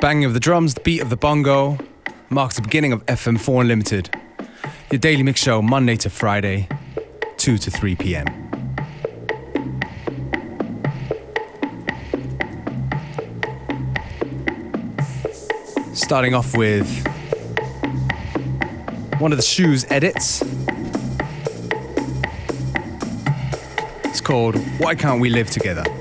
banging of the drums, the beat of the bongo marks the beginning of FM4 Unlimited, your daily mix show Monday to Friday, 2 to 3 p.m. Starting off with one of the shoes edits. It's called Why Can't We Live Together?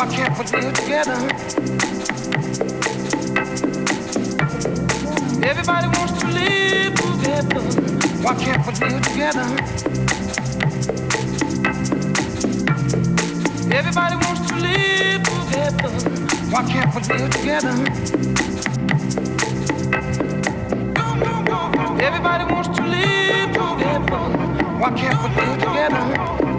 Why can't we live together? Everybody wants to live together. Why can't we live together? Everybody wants to live together. Why can't we live together? Everybody wants to live together. Why can't we live together?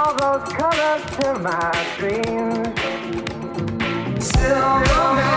all those colors to my dreams. Silver.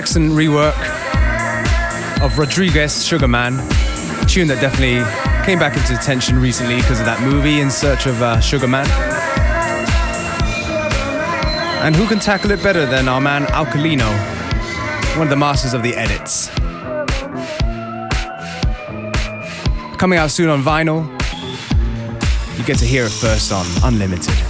excellent rework of Rodriguez Sugarman, tune that definitely came back into attention recently because of that movie In Search of uh, Sugarman. And who can tackle it better than our man Alcalino, one of the masters of the edits? Coming out soon on vinyl, you get to hear it first on Unlimited.